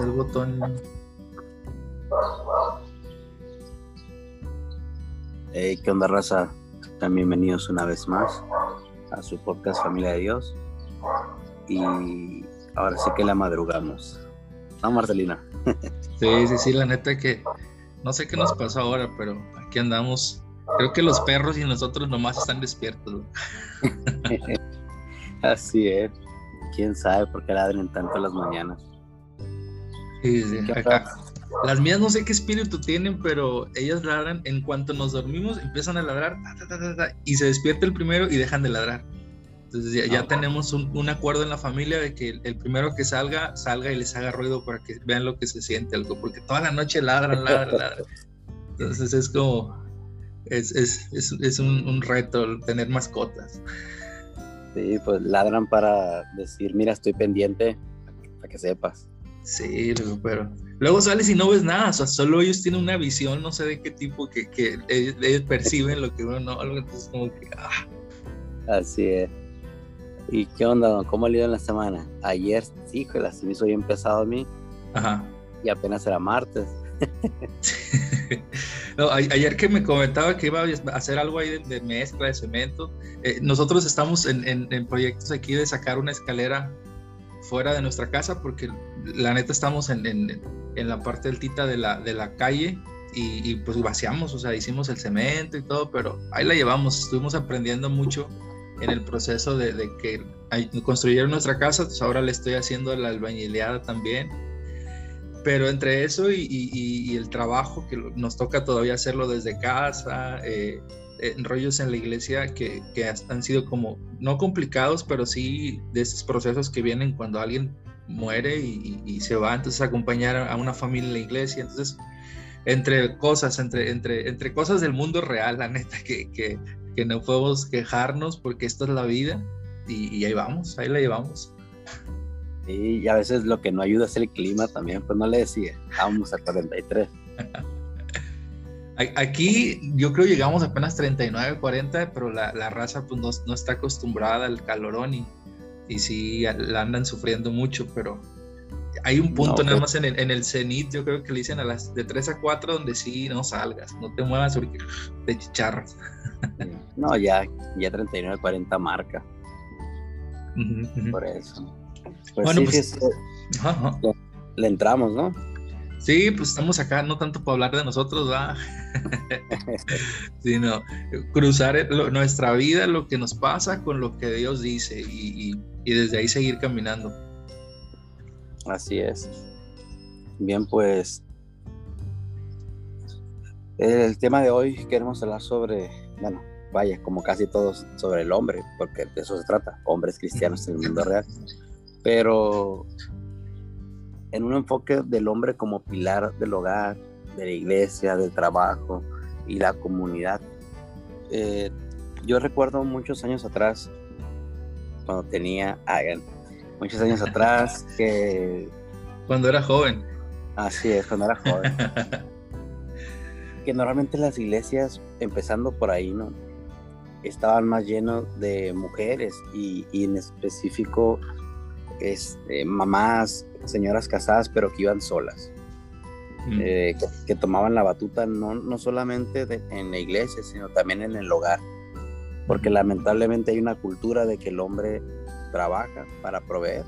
está el botón. Hey, ¿qué onda, raza? Están bienvenidos una vez más a su podcast Familia de Dios. Y ahora sí que la madrugamos. ¿No, Marcelina? sí, sí, sí, la neta que no sé qué nos pasó ahora, pero aquí andamos. Creo que los perros y nosotros nomás están despiertos. Así es. Quién sabe por qué ladren tanto las mañanas. Sí, sí. las mías no sé qué espíritu tienen, pero ellas ladran en cuanto nos dormimos, empiezan a ladrar y se despierta el primero y dejan de ladrar. Entonces ya, ah, tenemos un, acuerdo en la familia de que el, primero que salga, salga y les haga ruido para que vean lo que se siente algo, porque toda la noche ladran, ladran, ladran. Entonces es como, es, es, es, es un, un, reto tener mascotas. Sí, pues ladran para decir, mira, estoy pendiente, para que sepas. Sí, pero luego sales y no ves nada, o sea, solo ellos tienen una visión, no sé de qué tipo, que, que ellos, perciben lo que uno no, entonces como que... Ah. Así es. ¿Y qué onda, ¿Cómo ha ido en la semana? Ayer, sí, se me hizo bien pesado a mí. Ajá. Y apenas era martes. ayer que me comentaba que iba a hacer algo ahí de, mezcla de cemento, eh, nosotros estamos en, en, proyectos aquí de sacar una escalera fuera de nuestra casa porque la neta estamos en, en la parte altita de la, de la calle y, pues vaciamos, o sea, hicimos el cemento y todo, pero ahí la llevamos, estuvimos aprendiendo mucho en el proceso de, de que construyeron nuestra casa, pues ahora le estoy haciendo la albañileada también pero entre eso y, el trabajo que nos toca todavía hacerlo desde casa, eh, rollos en la iglesia que, han sido como, no complicados, pero sí de esos procesos que vienen cuando alguien muere y, se va, entonces acompañar a una familia en la iglesia, entonces entre cosas, entre, entre, entre cosas del mundo real, la neta, que, que, que no podemos quejarnos porque esta es la vida y ahí vamos, ahí la llevamos y a veces lo que no ayuda es el clima también, pues no le decía, vamos a 43. Aquí yo creo llegamos apenas 39, 40, pero la, la raza pues no, no, está acostumbrada al calorón y, y sí la andan sufriendo mucho, pero hay un punto nada pues más en el, en el cenit, yo creo que le dicen a las de 3 a 4 donde sí no salgas, no te muevas porque te chicharras. No, ya, ya 39, 40 marca. Por eso. Pues bueno, pues, Le, entramos, ¿no? Sí, pues estamos acá no tanto para hablar de nosotros, ¿va? sino cruzar nuestra vida, lo que nos pasa con lo que Dios dice y, desde ahí seguir caminando. Así es. Bien, pues el tema de hoy queremos hablar sobre, bueno, vaya, como casi todos, sobre el hombre, porque de eso se trata, hombres cristianos en el mundo real pero en un enfoque del hombre como pilar del hogar, de la iglesia, del trabajo y la comunidad. Eh, yo recuerdo muchos años atrás, cuando tenía, hagan, muchos años atrás que... Cuando era joven. Así es, cuando era joven. que normalmente las iglesias, empezando por ahí, ¿no? Estaban más llenos de mujeres y, y en específico este, mamás, señoras casadas, pero que iban solas. Mm. Eh, que, tomaban la batuta no, no solamente en la iglesia, sino también en el hogar. Porque lamentablemente hay una cultura de que el hombre trabaja para proveer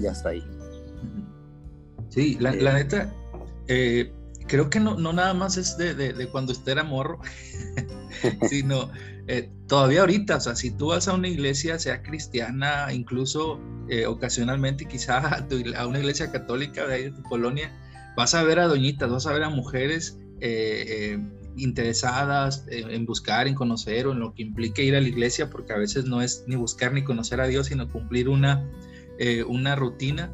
y hasta ahí. Sí, la, la eh, neta, eh, creo que no, no nada más es de, de, cuando usted era morro, sino eh, todavía ahorita, o sea, si tú vas a una iglesia, sea cristiana, incluso eh, ocasionalmente quizá a, una iglesia católica de ahí de tu colonia, vas a ver a doñitas, vas a ver a mujeres eh, interesadas en buscar, en conocer o en lo que implique ir a la iglesia, porque a veces no es ni buscar ni conocer a Dios, sino cumplir una, una rutina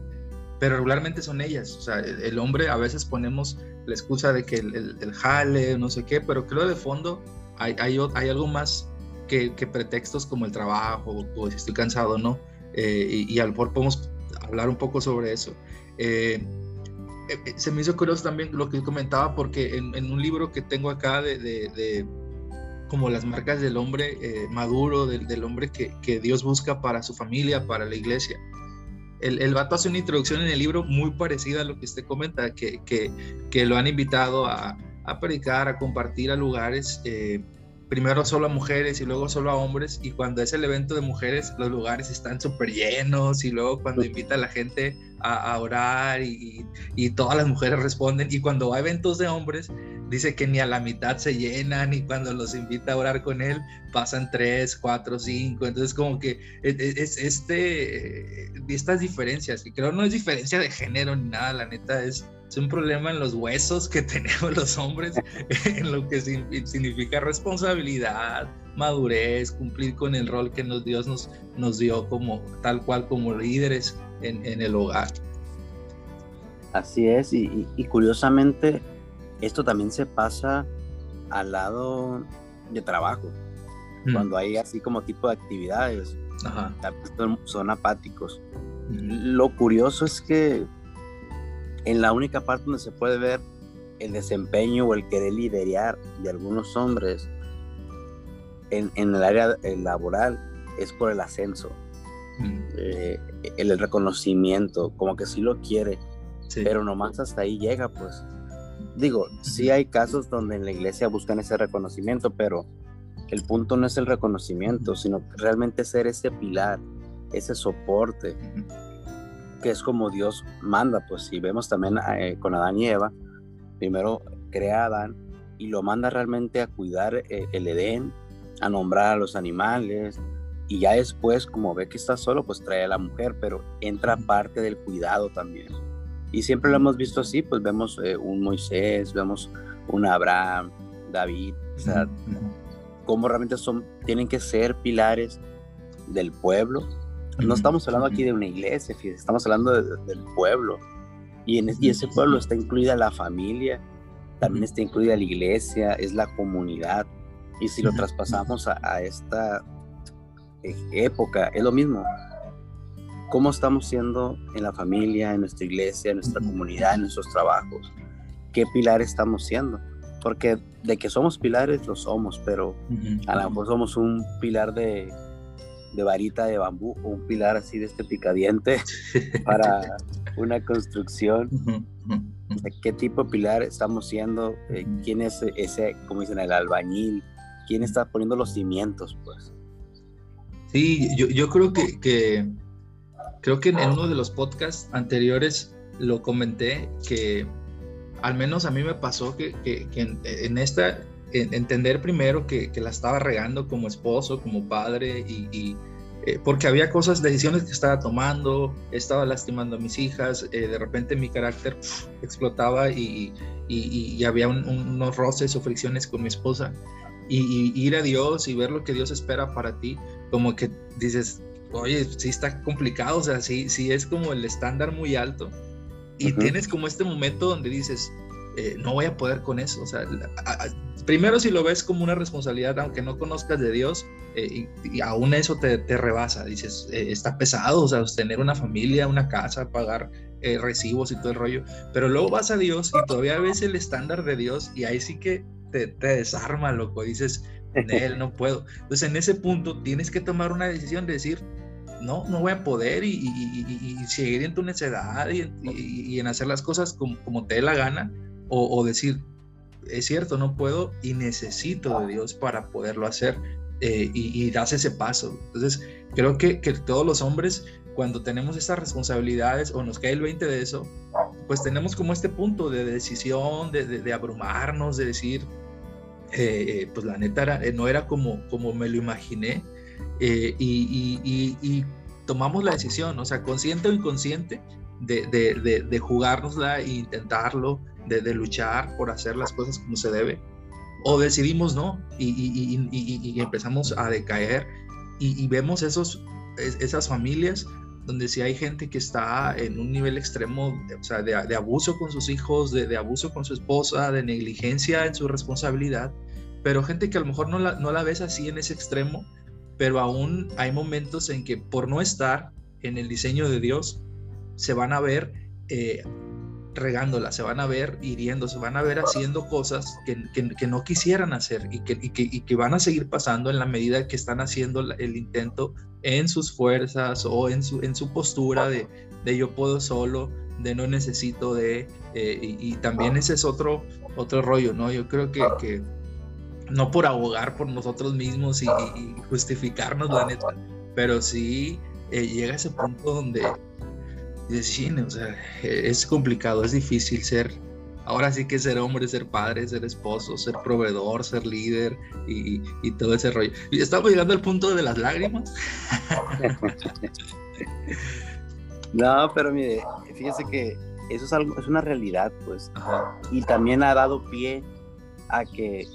pero regularmente son ellas. O sea, el, hombre a veces ponemos la excusa de que el, el, jale, no sé qué, pero creo de fondo hay, hay, hay algo más que, que, pretextos como el trabajo o si estoy cansado, ¿no? Eh, y, y, a lo mejor podemos hablar un poco sobre eso. Eh, eh, se me hizo curioso también lo que comentaba porque en, en un libro que tengo acá de, de, de como las marcas del hombre maduro, del, del hombre que, que, Dios busca para su familia, para la iglesia, el, el, vato hace una introducción en el libro muy parecida a lo que usted comenta, que, que, que lo han invitado a, a, predicar, a compartir a lugares, eh, primero solo a mujeres y luego solo a hombres, y cuando es el evento de mujeres, los lugares están súper llenos, y luego cuando invita a la gente a, orar y, y, todas las mujeres responden, y cuando va a eventos de hombres, dice que ni a la mitad se llenan, y cuando los invita a orar con él, pasan tres, cuatro, cinco, entonces como que es, es este, estas diferencias, y creo no es diferencia de género ni nada, la neta es es un problema en los huesos que tenemos los hombres, en lo que significa responsabilidad, madurez, cumplir con el rol que nos, Dios nos, nos dio como tal cual como líderes en, en el hogar. Así es, y, y, curiosamente esto también se pasa al lado de trabajo, mm. cuando hay así como tipo de actividades, son apáticos. Mm. Lo curioso es que en la única parte donde se puede ver el desempeño o el querer liderar de algunos hombres en, el área laboral es por el ascenso, mm. eh, el, reconocimiento, como que sí lo quiere, pero nomás hasta ahí llega, pues. Digo, sí hay casos donde en la iglesia buscan ese reconocimiento, pero el punto no es el reconocimiento, sino realmente ser ese pilar, ese soporte que es como Dios manda, pues si vemos también eh, con Adán y Eva, primero crea a Adán y lo manda realmente a cuidar eh, el Edén, a nombrar a los animales, y ya después, como ve que está solo, pues trae a la mujer, pero entra parte del cuidado también. Y siempre lo hemos visto así, pues vemos eh, un Moisés, vemos un Abraham, David, o sea, cómo realmente son, tienen que ser pilares del pueblo no estamos hablando aquí de una iglesia, estamos hablando del pueblo. Y en ese pueblo está incluida la familia, también está incluida la iglesia, es la comunidad. Y si lo traspasamos a, esta eh, época, es lo mismo. ¿Cómo estamos siendo en la familia, en nuestra iglesia, en nuestra comunidad, en nuestros trabajos? ¿Qué pilar estamos siendo? Porque de que somos pilares, lo somos, pero a lo mejor somos un pilar de de varita de bambú o un pilar así de este picadiente para una construcción. ¿Qué tipo de pilar estamos siendo? Eh, ¿Quién es ese, como dicen, el albañil? ¿Quién está poniendo los cimientos, pues? Sí, yo, yo creo que, que, creo que en uno de los podcasts anteriores lo comenté que al menos a mí me pasó que, que, que en, esta entender primero que, que, la estaba regando como esposo, como padre, y, eh, porque había cosas, decisiones que estaba tomando, estaba lastimando a mis hijas, eh, de repente mi carácter explotaba y, y, había unos roces o fricciones con mi esposa. Y, ir a Dios y ver lo que Dios espera para ti, como que dices, oye, sí está complicado, o sea, sí, sí es como el estándar muy alto. Y tienes como este momento donde dices, eh, no voy a poder con eso. O sea, primero si lo ves como una responsabilidad, aunque no conozcas de Dios, eh, y, aún eso te, rebasa. Dices, eh, está pesado, o sea, tener una familia, una casa, pagar recibos y todo el rollo. Pero luego vas a Dios y todavía ves el estándar de Dios y ahí sí que te, desarma, loco. Dices, él no puedo. Entonces en ese punto tienes que tomar una decisión de decir, no, no voy a poder y, seguir en tu necedad y, en hacer las cosas como, como, te dé la gana o, decir, es cierto, no puedo y necesito de Dios para poderlo hacer eh, y, das ese paso. Entonces, creo que, que, todos los hombres, cuando tenemos estas responsabilidades o nos cae el 20 de eso, pues tenemos como este punto de decisión, de, de, abrumarnos, de decir, eh, eh, pues la neta no era como, como me lo imaginé y, y, y, tomamos la decisión, o sea, consciente o inconsciente, de, de, de jugárnosla e intentarlo de, luchar por hacer las cosas como se debe, o decidimos no y, empezamos a decaer y, vemos esos, esas familias donde sí hay gente que está en un nivel extremo, o sea, de, abuso con sus hijos, de, abuso con su esposa, de negligencia en su responsabilidad, pero gente que a lo mejor no la, no la ves así en ese extremo, pero aún hay momentos en que por no estar en el diseño de Dios, se van a ver eh, regándola, se van a ver hiriendo, se van a ver haciendo cosas que, no quisieran hacer y que, que, van a seguir pasando en la medida que están haciendo el intento en sus fuerzas o en su, en su postura de, de yo puedo solo, de no necesito de, eh, y, también ese es otro, otro rollo, ¿no? Yo creo que, que no por abogar por nosotros mismos y, justificarnos, la neta, pero sí eh, llega ese punto donde o sea, es complicado, es difícil ser, ahora sí que ser hombre, ser padre, ser esposo, ser proveedor, ser líder y, y todo ese rollo. Y estamos llegando al punto de las lágrimas. no, pero mire, fíjese que eso es algo, es una realidad, pues. Y también ha dado pie a que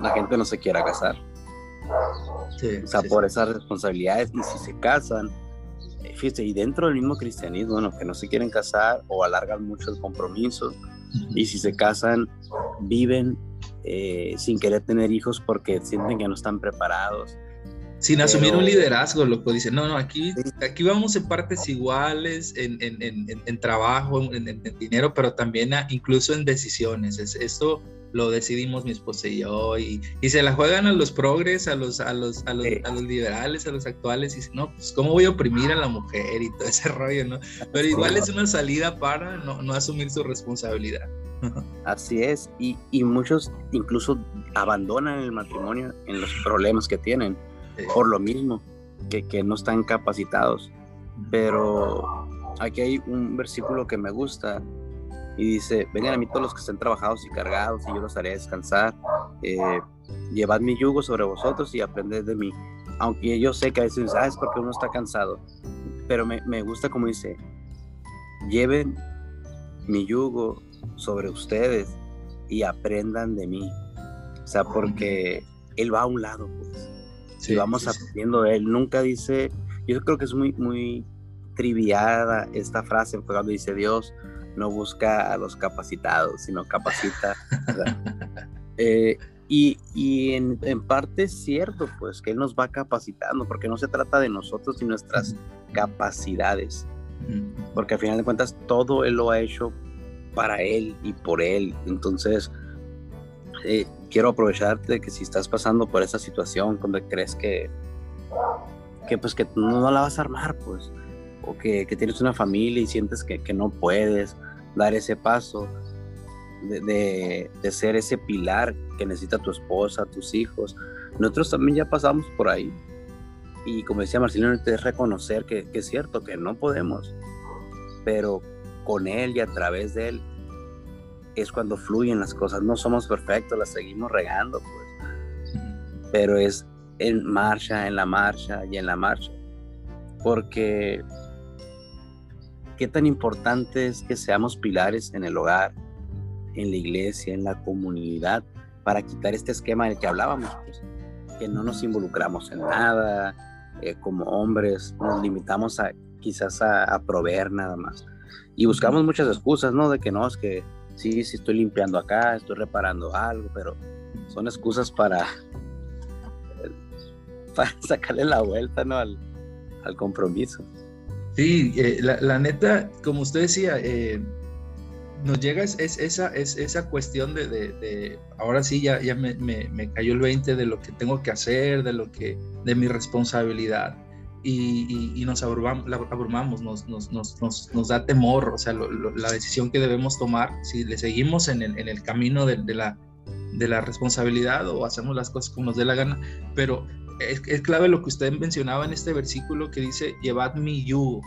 la gente no se quiera casar. o sea, por esas responsabilidades. Y si se casan, fíjese, y dentro del mismo cristianismo, bueno, que no se quieren casar o alargan mucho el compromiso. Y si se casan, viven eh, sin querer tener hijos porque sienten que no están preparados sin asumir un liderazgo, loco. Dice, no, no, aquí, aquí vamos en partes iguales, en, en, en, en trabajo, en, dinero, pero también incluso en decisiones. Es, esto lo decidimos mi esposa y yo, y, y, se la juegan a los progres, a los, a los, a los, a los liberales, a los actuales, y dicen, no, pues cómo voy a oprimir a la mujer y todo ese rollo, ¿no? Pero igual es una salida para no, no asumir su responsabilidad. Así es, y, y muchos incluso abandonan el matrimonio en los problemas que tienen por lo mismo, que, que no están capacitados. Pero aquí hay un versículo que me gusta y dice, vengan a mí todos los que estén trabajados y cargados y yo los haré descansar. Eh, llevad mi yugo sobre vosotros y aprended de mí. Aunque yo sé que a veces ah, es porque uno está cansado, pero me, me gusta como dice, lleven mi yugo sobre ustedes y aprendan de mí. O sea, porque Él va a un lado, pues si vamos aprendiendo de él. Nunca dice, yo creo que es muy, muy triviada esta frase cuando dice Dios no busca a los capacitados, sino capacita. Eh, y, y en, en, parte es cierto, pues, que Él nos va capacitando, porque no se trata de nosotros y nuestras capacidades, porque al final de cuentas todo Él lo ha hecho para Él y por Él. Entonces, eh, quiero aprovecharte que si estás pasando por esa situación donde crees que, que pues que no, la vas a armar, pues, o que, que tienes una familia y sientes que, que, no puedes dar ese paso de, de, ser ese pilar que necesita tu esposa, tus hijos. Nosotros también ya pasamos por ahí. Y como decía Marcelino, es reconocer que, que es cierto que no podemos, pero con él y a través de él es cuando fluyen las cosas. No somos perfectos, las seguimos regando, pues. Pero es en marcha, en la marcha y en la marcha. Porque qué tan importante es que seamos pilares en el hogar, en la iglesia, en la comunidad, para quitar este esquema del que hablábamos, pues, que no nos involucramos en nada, eh, como hombres, nos limitamos a quizás a, a proveer nada más. Y buscamos muchas excusas, ¿no? De que no, es que sí, sí estoy limpiando acá, estoy reparando algo, pero son excusas para, para sacarle la vuelta ¿no? al, compromiso. Sí, eh, la, neta, como usted decía, eh, nos llega es, esa, es esa cuestión de, ahora sí ya, me, me, cayó el 20 de lo que tengo que hacer, de lo que, de mi responsabilidad. Y, nos abrumamos, nos, da temor, o sea, la decisión que debemos tomar, si le seguimos en el, camino de, la, de la responsabilidad o hacemos las cosas como nos dé la gana, pero es, es, clave lo que usted mencionaba en este versículo que dice, llevad mi yugo,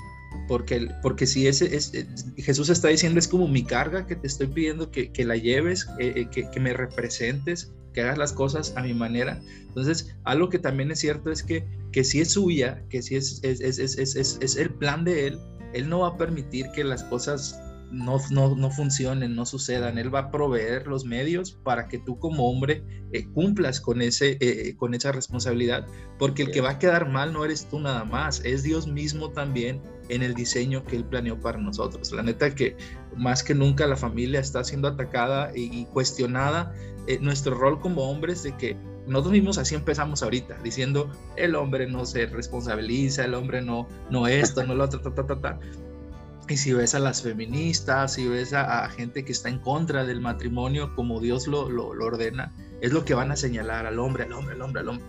porque, porque si ese es, Jesús está diciendo es como mi carga que te estoy pidiendo que, que la lleves, eh, eh, que, que me representes, que hagas las cosas a mi manera. Entonces, algo que también es cierto es que, que si es suya, que si es, es, es, es, es el plan de Él, Él no va a permitir que las cosas no, no, no, funcionen, no sucedan. Él va a proveer los medios para que tú como hombre eh, cumplas con, ese, eh, eh, con esa responsabilidad, porque el que va a quedar mal no eres tú nada más, es Dios mismo también en el diseño que Él planeó para nosotros. La neta que más que nunca la familia está siendo atacada y, cuestionada nuestro rol como hombres de que nosotros mismos así empezamos ahorita, diciendo el hombre no se responsabiliza, el hombre no, no esto, no lo otro, ta, ta, ta, ta. Y si ves a las feministas, si ves a, gente que está en contra del matrimonio como Dios lo, lo, ordena, es lo que van a señalar al hombre, al hombre, al hombre, al hombre.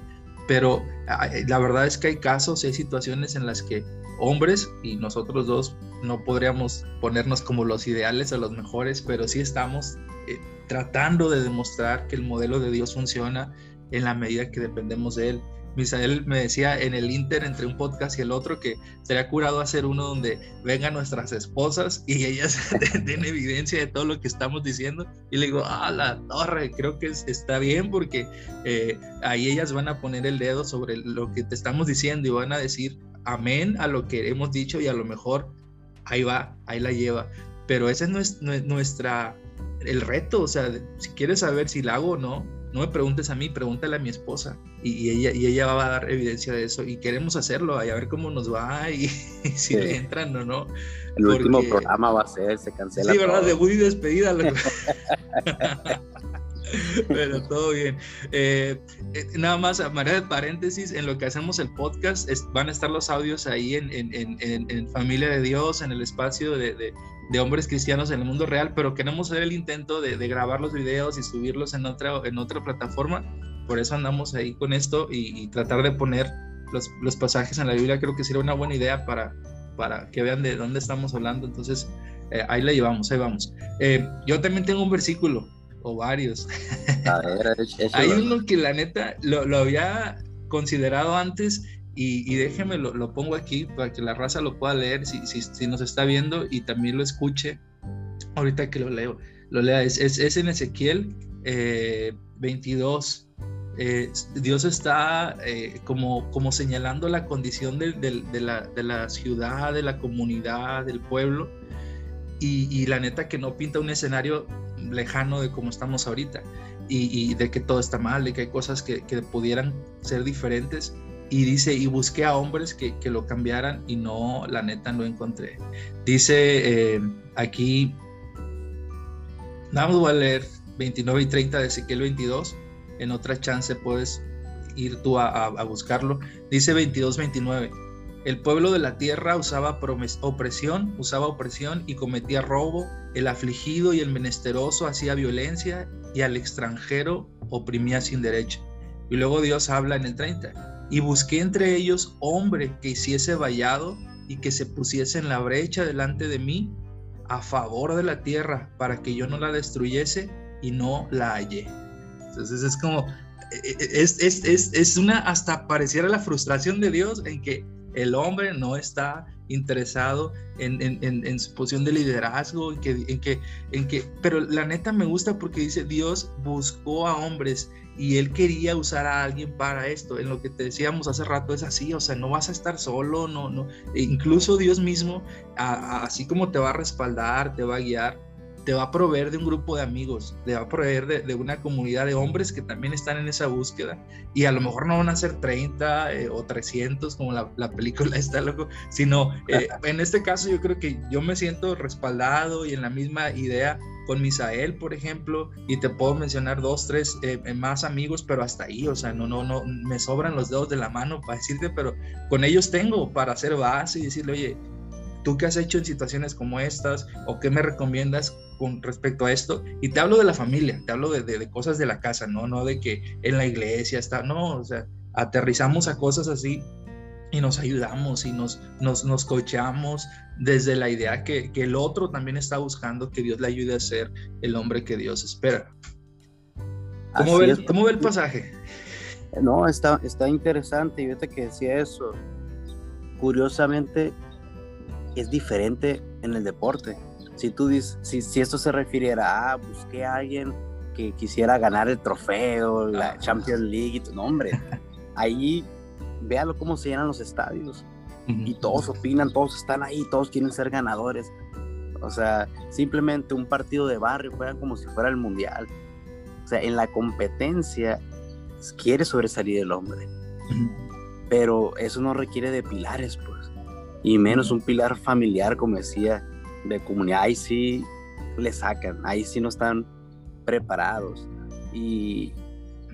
Pero la verdad es que hay casos, hay situaciones en las que hombres y nosotros dos no podríamos ponernos como los ideales o los mejores, pero sí estamos eh, tratando de demostrar que el modelo de Dios funciona en la medida que dependemos de Él. Misael me decía en el Inter entre un podcast y el otro que sería curado hacer uno donde vengan nuestras esposas y ellas den evidencia de todo lo que estamos diciendo. Y le digo, ah, la torre, creo que está bien porque eh, ahí ellas van a poner el dedo sobre lo que te estamos diciendo y van a decir amén a lo que hemos dicho y a lo mejor ahí va, ahí la lleva. Pero ese es nuestra, el reto, o sea, si quieres saber si la hago o no, no me preguntes a mí, pregúntale a mi esposa y, ella, y ella va a dar evidencia de eso y queremos hacerlo y a ver cómo nos va y, si le entran o no. El último programa va a ser, se cancela. Sí, ¿verdad? De y despedida. Pero todo bien. Eh, eh, nada más, a manera de paréntesis, en lo que hacemos el podcast, van a estar los audios ahí en, en, en, Familia de Dios, en el espacio de, de, hombres cristianos en el mundo real, pero queremos hacer el intento de, grabar los videos y subirlos en otra, en otra plataforma. Por eso andamos ahí con esto y, tratar de poner los, los, pasajes en la Biblia. Creo que sería una buena idea para, para que vean de dónde estamos hablando. Entonces, eh, ahí la llevamos, ahí vamos. yo también tengo un versículo o varios. Hay uno que la neta lo, había considerado antes y, déjeme lo, pongo aquí para que la raza lo pueda leer si, si, nos está viendo y también lo escuche ahorita que lo leo. Lo lea, es, es, en Ezequiel 22. Eh, eh, Dios está eh, como, como señalando la condición de, la, de, la, ciudad, de la comunidad, del pueblo. Y, y, la neta que no pinta un escenario lejano de cómo estamos ahorita y, de que todo está mal, de que hay cosas que, pudieran ser diferentes. Y dice, y busqué a hombres que, lo cambiaran y no, la neta, no encontré. Dice eh, aquí, nada más voy a leer 29 y 30 de Ezequiel 22. En otra chance puedes ir tú a, a buscarlo. Dice 22, 29 el pueblo de la tierra usaba opresión, usaba opresión y cometía robo. El afligido y el menesteroso hacía violencia y al extranjero oprimía sin derecho. Y luego Dios habla en el 30. Y busqué entre ellos hombre que hiciese vallado y que se pusiese en la brecha delante de mí a favor de la tierra para que yo no la destruyese y no la hallé. Entonces es como, e, e, es, es, es una, hasta pareciera la frustración de Dios en que el hombre no está interesado en, su posición de liderazgo, en que, en, que, en que, pero la neta me gusta porque dice, Dios buscó a hombres y él quería usar a alguien para esto. En lo que te decíamos hace rato es así, o sea, no vas a estar solo, no, no. E incluso Dios mismo, así como te va a respaldar, te va a guiar, te va a proveer de un grupo de amigos, te va a proveer de, una comunidad de hombres que también están en esa búsqueda y a lo mejor no van a ser 30 eh, o 300 como la, película está loco, sino eh, en este caso yo creo que yo me siento respaldado y en la misma idea con Misael, por ejemplo, y te puedo mencionar dos, tres eh, más amigos, pero hasta ahí, o sea, no, no, no, me sobran los dedos de la mano para decirte, pero con ellos tengo para hacer base y decirle, oye, ¿tú qué has hecho en situaciones como estas? ¿O qué me recomiendas con respecto a esto? Y te hablo de la familia, te hablo de, de, cosas de la casa, ¿no? No de que en la iglesia está, no, o sea, aterrizamos a cosas así y nos ayudamos y nos, nos, nos cocheamos desde la idea que, que, el otro también está buscando que Dios le ayude a ser el hombre que Dios espera. ¿Cómo, ve, ¿cómo ve, el pasaje? No, está, está interesante y vete que decía eso. Curiosamente, es diferente en el deporte. Si tú dices, si, si esto se refiriera a, busqué a alguien que quisiera ganar el trofeo, la ah. Champions League, no hombre, ahí véalo cómo se llenan los estadios y todos opinan, todos están ahí, todos quieren ser ganadores. O sea, simplemente un partido de barrio juegan como si fuera el mundial. O sea, en la competencia quiere sobresalir el hombre. Pero eso no requiere de pilares, pues y menos un pilar familiar, como decía, de comunidad. Ahí sí le sacan, ahí sí no están preparados. Y,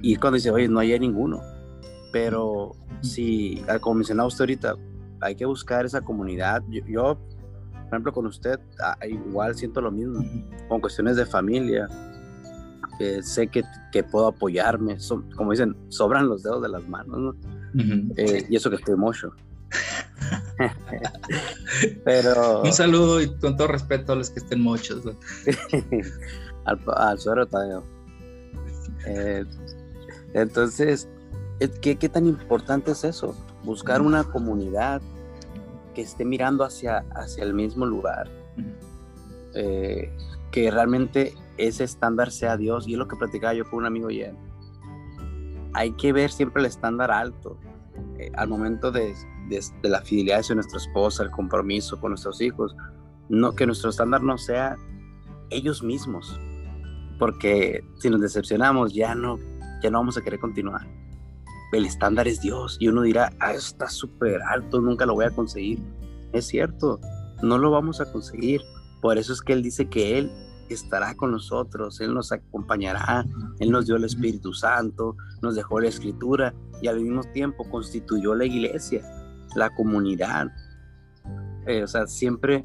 y cuando dice, oye, no hay ninguno. Pero si, como mencionaba usted ahorita, hay que buscar esa comunidad. Yo, ejemplo, con usted, ah, igual siento lo mismo. Con cuestiones de familia, sé que, que, puedo apoyarme. como dicen, sobran los dedos de las manos, ¿no? Eh, y eso que estoy mucho. Pero... Un saludo y con todo respeto a los que estén muchos. al, al suero eh, entonces, ¿qué, ¿qué tan importante es eso? Buscar una comunidad que esté mirando hacia, hacia el mismo lugar. Eh, que realmente ese estándar sea Dios. Y es lo que platicaba yo con un amigo ayer. Hay que ver siempre el estándar alto. Eh, al momento de, de, la fidelidad hacia nuestra esposa, el compromiso con nuestros hijos, no, que nuestro estándar no sea ellos mismos, porque si nos decepcionamos ya no, ya no vamos a querer continuar. El estándar es Dios y uno dirá, ah, está súper alto, nunca lo voy a conseguir. Es cierto, no lo vamos a conseguir. Por eso es que Él dice que Él estará con nosotros, Él nos acompañará, Él nos dio el Espíritu Santo, nos dejó la Escritura y al mismo tiempo constituyó la iglesia, la comunidad. Eh, o sea, siempre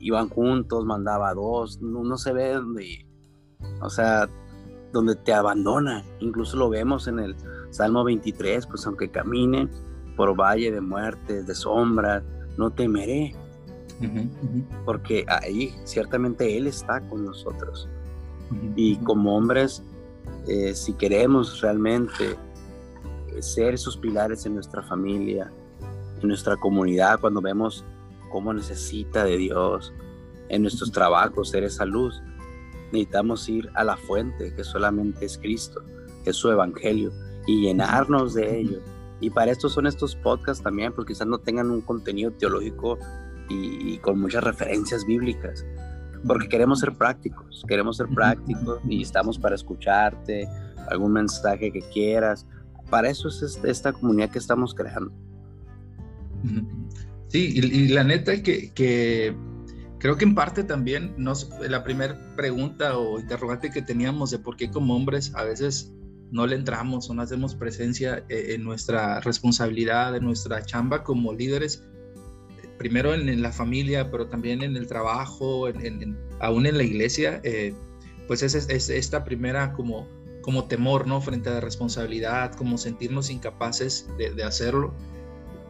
iban juntos, mandaba dos, no, se ve donde, o sea, donde te abandona. Incluso lo vemos en el Salmo 23, pues aunque camine por valle de muerte, de sombra, no temeré, porque ahí ciertamente Él está con nosotros. Y como hombres, eh, si queremos realmente eh, ser esos pilares en nuestra familia, en nuestra comunidad, cuando vemos cómo necesita de Dios, en nuestros trabajos, ser esa luz, necesitamos ir a la fuente, que solamente es Cristo, es su Evangelio, y llenarnos de ello. Y para esto son estos podcasts también, porque quizás no tengan un contenido teológico y, con muchas referencias bíblicas, porque queremos ser prácticos, queremos ser prácticos y estamos para escucharte, algún mensaje que quieras. Para eso es esta comunidad que estamos creando. Sí, y, la neta es que, que, creo que en parte también nos, la primera pregunta o interrogante que teníamos de por qué como hombres a veces no le entramos o no hacemos presencia eh, en nuestra responsabilidad, en nuestra chamba como líderes, primero en, la familia, pero también en el trabajo, en, aún en la iglesia, eh, pues es, es, esta primera como, como temor, ¿no? Frente a la responsabilidad, como sentirnos incapaces de, de hacerlo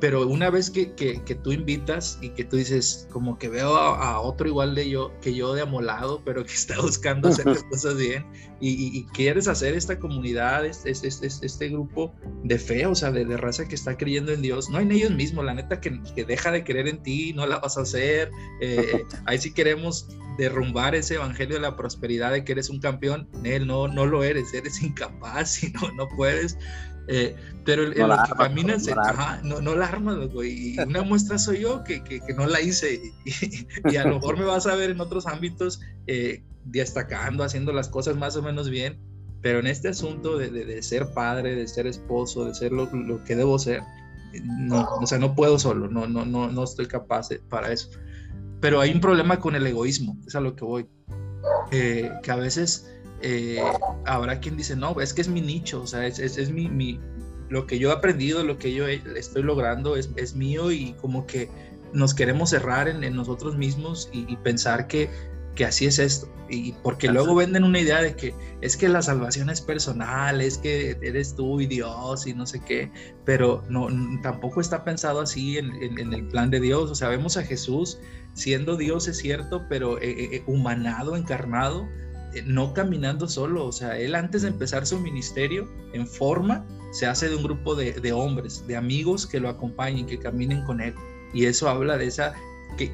pero una vez que, que, que, tú invitas y que tú dices, como que veo a, otro igual de yo, que yo de amolado, pero que está buscando hacer las cosas bien y, y, quieres hacer esta comunidad, este, este, este, grupo de fe, o sea, de, de, raza que está creyendo en Dios, no en ellos mismos, la neta que, que deja de creer en ti, no la vas a hacer, eh, ahí sí queremos derrumbar ese evangelio de la prosperidad de que eres un campeón, él no, no lo eres, eres incapaz y no, no puedes. Eh, pero el, no lo que camina no, no, la armas, Y una muestra soy yo que, que, que no la hice. Y, a lo mejor me vas a ver en otros ámbitos eh, destacando, haciendo las cosas más o menos bien. Pero en este asunto de, de, ser padre, de ser esposo, de ser lo, lo, que debo ser, no, o sea, no puedo solo, no, no, no, no estoy capaz para eso. Pero hay un problema con el egoísmo, es a lo que voy. Eh, que a veces eh, habrá quien dice, no, es que es mi nicho, o sea, es, es, mi, mi, lo que yo he aprendido, lo que yo estoy logrando es, es mío y como que nos queremos cerrar en, en nosotros mismos y, pensar que, que, así es esto. Y porque luego venden una idea de que es que la salvación es personal, es que eres tú y Dios y no sé qué, pero no, tampoco está pensado así en, en, el plan de Dios. O sea, vemos a Jesús siendo Dios, es cierto, pero eh, eh, humanado, encarnado eh, no caminando solo, o sea, él antes de empezar su ministerio en forma, se hace de un grupo de, hombres, de amigos que lo acompañen, que caminen con él. Y eso habla de esa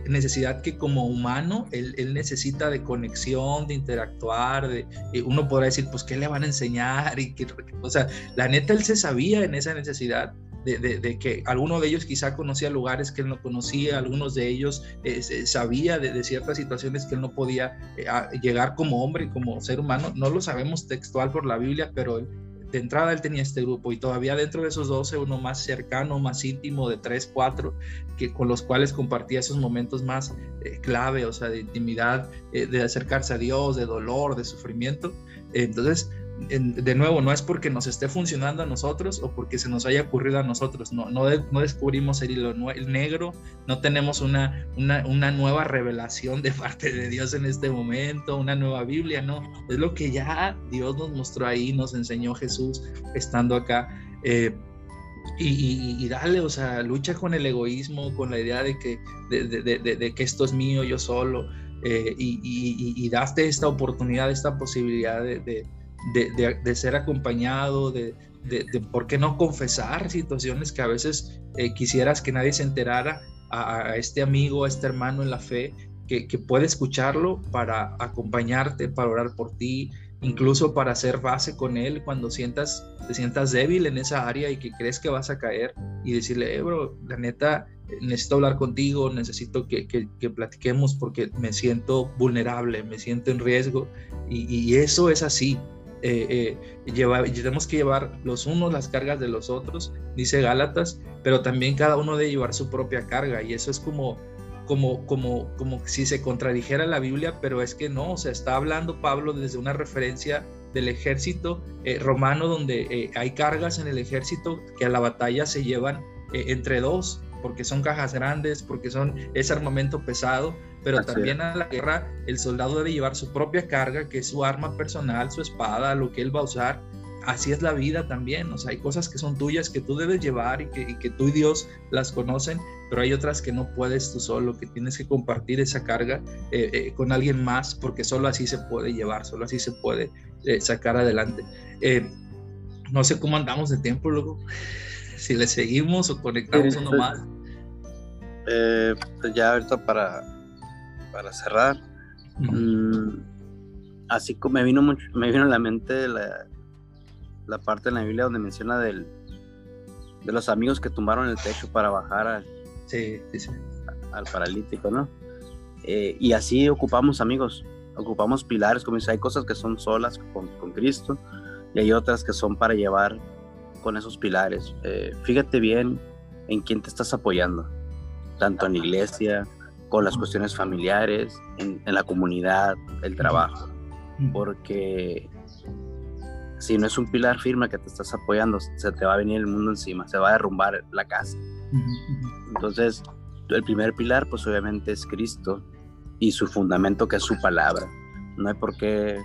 necesidad que como humano él, necesita de conexión, de interactuar, de, uno podrá decir, pues, ¿qué le van a enseñar? Y que, o sea, la neta él se sabía en esa necesidad de, que alguno de ellos quizá conocía lugares que él no conocía, algunos de ellos eh, sabía de, ciertas situaciones que él no podía eh, llegar como hombre y como ser humano. No lo sabemos textual por la Biblia, pero de entrada él tenía este grupo y todavía dentro de esos 12 uno más cercano, más íntimo de 3, 4, que, con los cuales compartía esos momentos más eh, clave, o sea, de intimidad, de acercarse a Dios, de dolor, de sufrimiento. Entonces, de nuevo, no es porque nos esté funcionando a nosotros o porque se nos haya ocurrido a nosotros, no, no, descubrimos el hilo negro, no tenemos una, una, nueva revelación de parte de Dios en este momento, una nueva Biblia, no, es lo que ya Dios nos mostró ahí, nos enseñó Jesús estando acá. Eh, y, dale, o sea, lucha con el egoísmo, con la idea de que, de, que esto es mío, yo solo, eh, y, y, darte esta oportunidad, esta posibilidad de, ser acompañado, de, por qué no confesar situaciones que a veces eh, quisieras que nadie se enterara a, este amigo, a este hermano en la fe, que, que puede escucharlo para acompañarte, para orar por ti, incluso para hacer base con él cuando sientas, te sientas débil en esa área y que crees que vas a caer y decirle, eh, bro, la neta, necesito hablar contigo, necesito que, que, platiquemos porque me siento vulnerable, me siento en riesgo y, eso es así. Eh, eh, tenemos que llevar los unos las cargas de los otros, dice Gálatas, pero también cada uno debe llevar su propia carga y eso es como como, como, como si se contradijera la Biblia, pero es que no, o sea, está hablando Pablo desde una referencia del ejército eh, romano donde eh, hay cargas en el ejército que a la batalla se llevan entre dos, porque son cajas grandes, porque son es armamento pesado, pero también a la guerra el soldado debe llevar su propia carga, que es su arma personal, su espada, lo que él va a usar, así es la vida también. O sea, hay cosas que son tuyas que tú debes llevar y que, tú y Dios las conocen, pero hay otras que no puedes tú solo, que tienes que compartir esa carga eh, eh, con alguien más, porque solo así se puede llevar, solo así se puede eh, sacar adelante. no sé cómo andamos de tiempo, luego, si le seguimos o conectamos uno más. pues ya ahorita para, para cerrar. Mm, así como me vino mucho, me vino a la mente la, la parte en la Biblia donde menciona del, de los amigos que tumbaron el techo para bajar al, al paralítico, ¿no? Eh, y así ocupamos amigos, ocupamos pilares, como dice, hay cosas que son solas con, con Cristo y hay otras que son para llevar con esos pilares. Eh, fíjate bien en quién te estás apoyando, tanto en la iglesia, con las cuestiones familiares, en, en la comunidad, el trabajo, porque si no es un pilar firme que te estás apoyando, se te va a venir el mundo encima, se va a derrumbar la casa. Entonces, el primer pilar, pues obviamente es Cristo y su fundamento que es su palabra. No hay por qué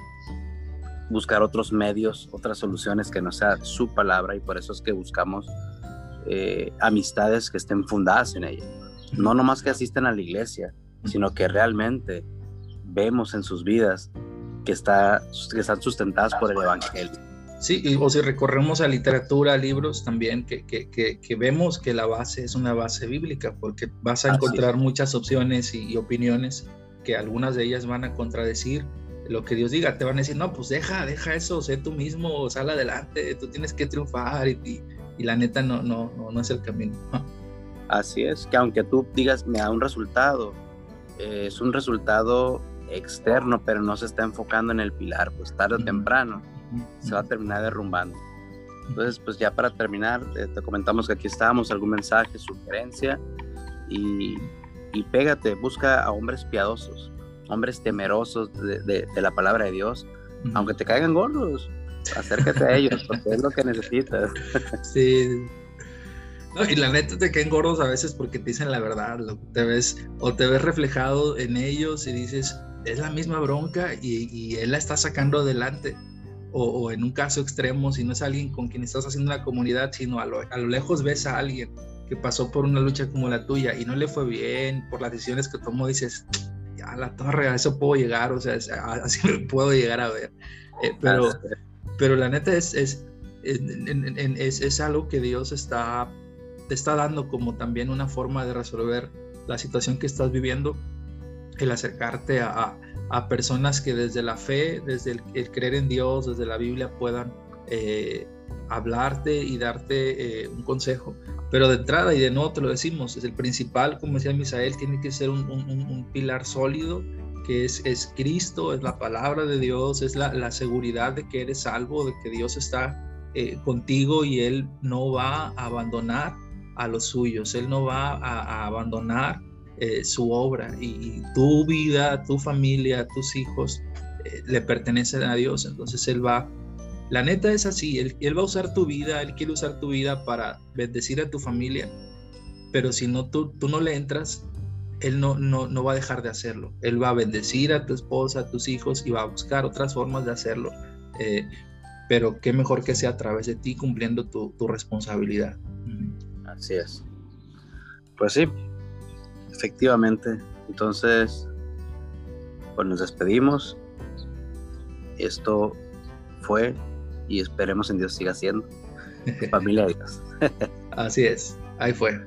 buscar otros medios, otras soluciones que no sea su palabra y por eso es que buscamos eh, amistades que estén fundadas en ella. No nomás que asisten a la iglesia, sino que realmente vemos en sus vidas que, está, que están sustentadas por el Evangelio. Sí, o si recorremos a literatura, a libros también, que, que, que, vemos que la base es una base bíblica, porque vas a encontrar muchas opciones y, opiniones que algunas de ellas van a contradecir lo que Dios diga. Te van a decir, no, pues deja, deja eso, sé tú mismo, sal adelante, tú tienes que triunfar y, y, la neta no, no, no, no, es el camino. Así es, que aunque tú digas, me da un resultado, eh, es un resultado externo, pero no se está enfocando en el pilar, pues tarde o temprano se va a terminar derrumbando. Entonces, pues ya para terminar, eh, te comentamos que aquí estábamos, algún mensaje, sugerencia, y, y pégate, busca a hombres piadosos, hombres temerosos de, de, la palabra de Dios, aunque te caigan gordos, acércate a ellos, porque es lo que necesitas. Sí. No, y la neta te caen gordos a veces porque te dicen la verdad, lo, te ves, o te ves reflejado en ellos y dices, es la misma bronca y, y él la está sacando adelante. O, o, en un caso extremo, si no es alguien con quien estás haciendo una comunidad, sino a lo, a lo, lejos ves a alguien que pasó por una lucha como la tuya y no le fue bien por las decisiones que tomó, dices, ya la torre, a eso puedo llegar, o sea, así me puedo llegar a ver. Eh, pero, pero la neta es, es, es, es, algo que Dios está, te está dando como también una forma de resolver la situación que estás viviendo el acercarte a, a, personas que desde la fe, desde el, creer en Dios, desde la Biblia puedan eh, hablarte y darte eh, un consejo. Pero de entrada y de nuevo te lo decimos, es el principal, como decía Misael, tiene que ser un, un, pilar sólido, que es, es, Cristo, es la palabra de Dios, es la, la seguridad de que eres salvo, de que Dios está eh, contigo y Él no va a abandonar a los suyos, Él no va a, abandonar eh, su obra y, tu vida, tu familia, tus hijos eh, le pertenecen a Dios, entonces Él va La neta es así, él, él, va a usar tu vida, él quiere usar tu vida para bendecir a tu familia, pero si no tú, tú no le entras, él no, no, no va a dejar de hacerlo. Él va a bendecir a tu esposa, a tus hijos y va a buscar otras formas de hacerlo. Eh, pero qué mejor que sea a través de ti cumpliendo tu, tu responsabilidad. Así es. Pues sí, efectivamente. Entonces, pues nos despedimos. Esto fue y esperemos en Dios siga siendo. Familia de Dios. Así es, ahí fue.